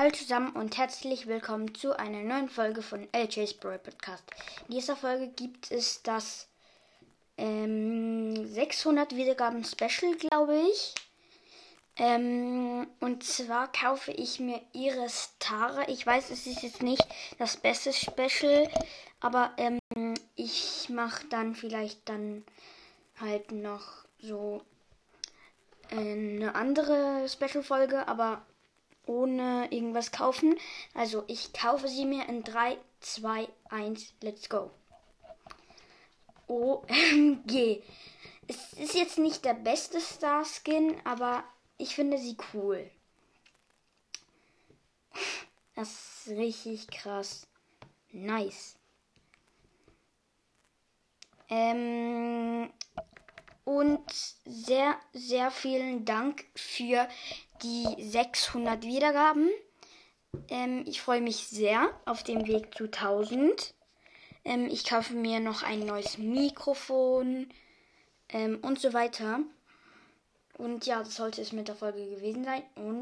Hallo zusammen und herzlich willkommen zu einer neuen Folge von LJ's Brawl Podcast. In dieser Folge gibt es das ähm, 600 Wiedergaben Special, glaube ich. Ähm, und zwar kaufe ich mir Iris Tara. Ich weiß, es ist jetzt nicht das beste Special, aber ähm, ich mache dann vielleicht dann halt noch so eine andere Special-Folge, aber ohne irgendwas kaufen. Also ich kaufe sie mir in 3, 2, 1, let's go. OMG. Es ist jetzt nicht der beste Star-Skin, aber ich finde sie cool. Das ist richtig krass. Nice. Ähm, und sehr, sehr vielen Dank für die 600 Wiedergaben. Ähm, ich freue mich sehr auf dem Weg zu 1000. Ähm, ich kaufe mir noch ein neues Mikrofon ähm, und so weiter. Und ja, das sollte es mit der Folge gewesen sein. Und